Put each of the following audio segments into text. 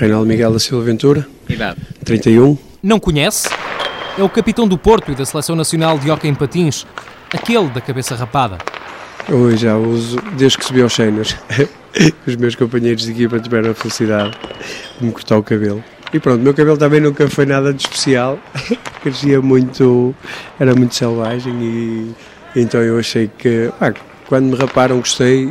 Reinaldo Miguel da Silva Ventura, Idade. 31. Não conhece? É o capitão do Porto e da Seleção Nacional de Hockey em Patins, aquele da cabeça rapada. Eu já uso desde que subi aos séniores. Os meus companheiros de equipa tiveram a felicidade de me cortar o cabelo. E pronto, o meu cabelo também nunca foi nada de especial. Crescia muito, era muito selvagem e então eu achei que, pá, quando me raparam gostei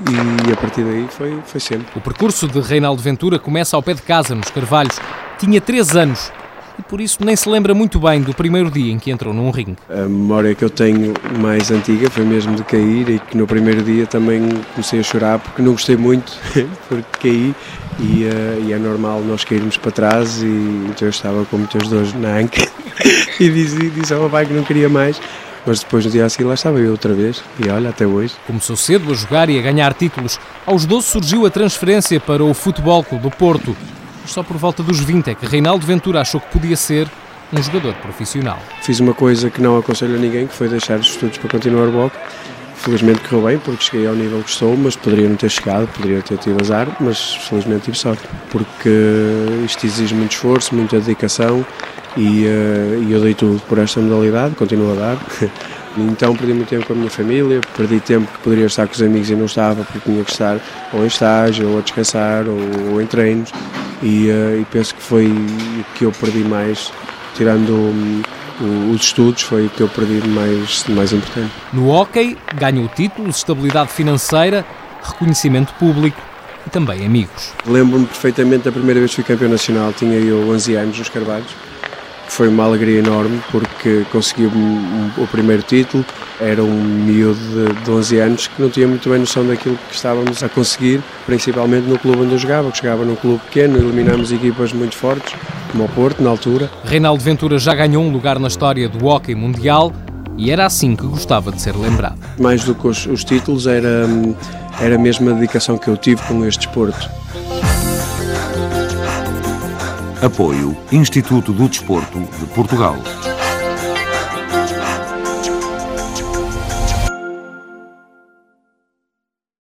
e a partir daí foi, foi sempre. O percurso de Reinaldo Ventura começa ao pé de casa, nos Carvalhos. Tinha 3 anos e por isso nem se lembra muito bem do primeiro dia em que entrou num ringue. A memória que eu tenho mais antiga foi mesmo de cair e que no primeiro dia também comecei a chorar porque não gostei muito, porque caí e, uh, e é normal nós cairmos para trás e então eu estava com muitas dores na anca e disse, disse ao papai que não queria mais. Mas depois no dia a seguir lá estava eu outra vez e olha, até hoje. Começou cedo a jogar e a ganhar títulos. Aos 12 surgiu a transferência para o Futebol Clube do Porto. Mas só por volta dos 20 é que Reinaldo Ventura achou que podia ser um jogador profissional. Fiz uma coisa que não aconselho a ninguém, que foi deixar os estudos para continuar o bloco. Felizmente correu bem, porque cheguei ao nível que estou, mas poderia não ter chegado, poderia ter tido azar, mas felizmente tive sorte, porque isto exige muito esforço, muita dedicação e, uh, e eu dei tudo por esta modalidade, continuo a dar. Então perdi muito tempo com a minha família, perdi tempo que poderia estar com os amigos e não estava porque tinha que estar ou em estágio, ou a descansar, ou, ou em treinos e, uh, e, penso que foi o que eu perdi mais, tirando um, os estudos, foi o que eu perdi de mais, de mais importante. No hockey, ganhou títulos, estabilidade financeira, reconhecimento público e também amigos. Lembro-me perfeitamente da primeira vez que fui campeão nacional, tinha eu 11 anos nos Carvalhos foi uma alegria enorme porque consegui o primeiro título. Era um miúdo de, de 11 anos que não tinha muito bem noção daquilo que estávamos a conseguir, principalmente no clube onde eu jogava, que jogava num clube pequeno, eliminámos equipas muito fortes, como o Porto, na altura. Reinaldo Ventura já ganhou um lugar na história do hockey mundial e era assim que gostava de ser lembrado. Mais do que os, os títulos, era, era mesmo a dedicação que eu tive com este desporto. Apoio Instituto do Desporto de Portugal.